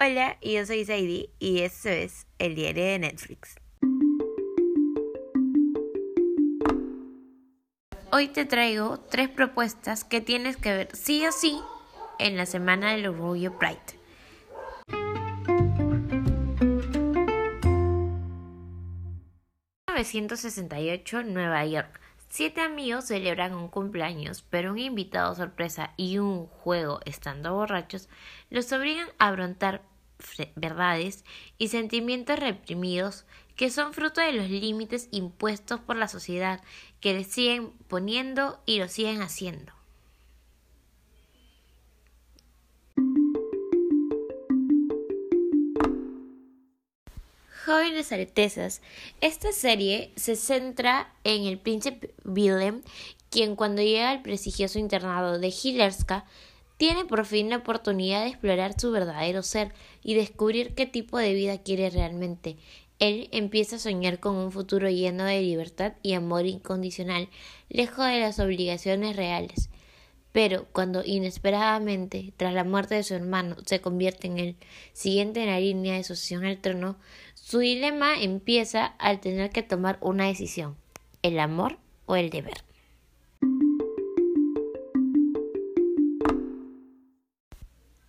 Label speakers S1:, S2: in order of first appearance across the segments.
S1: Hola, yo soy Sadie y esto es el diario de Netflix. Hoy te traigo tres propuestas que tienes que ver sí o sí en la semana del orgullo Pride. ...1968, Nueva York. Siete amigos celebran un cumpleaños, pero un invitado sorpresa y un juego estando borrachos los obligan a afrontar verdades y sentimientos reprimidos que son fruto de los límites impuestos por la sociedad que les siguen poniendo y lo siguen haciendo. Jóvenes Altezas. Esta serie se centra en el príncipe Willem, quien cuando llega al prestigioso internado de Hilerska tiene por fin la oportunidad de explorar su verdadero ser y descubrir qué tipo de vida quiere realmente. Él empieza a soñar con un futuro lleno de libertad y amor incondicional, lejos de las obligaciones reales. Pero cuando inesperadamente, tras la muerte de su hermano, se convierte en el siguiente en la línea de sucesión al trono, su dilema empieza al tener que tomar una decisión, el amor o el deber.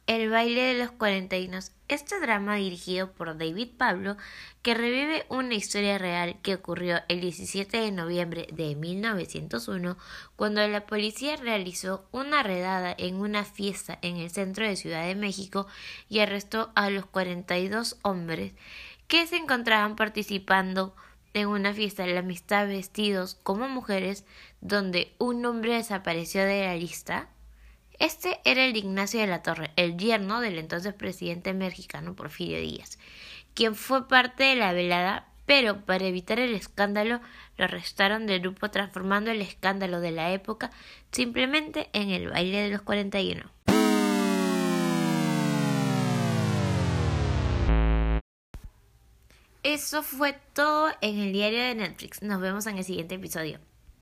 S1: El baile de los cuarentinos. Este drama dirigido por David Pablo que revive una historia real que ocurrió el 17 de noviembre de 1901 cuando la policía realizó una redada en una fiesta en el centro de Ciudad de México y arrestó a los 42 hombres que se encontraban participando en una fiesta de la amistad vestidos como mujeres donde un hombre desapareció de la lista este era el Ignacio de la Torre, el yerno del entonces presidente mexicano Porfirio Díaz, quien fue parte de la velada, pero para evitar el escándalo lo arrestaron del grupo transformando el escándalo de la época simplemente en el baile de los 41. Eso fue todo en el diario de Netflix. Nos vemos en el siguiente episodio.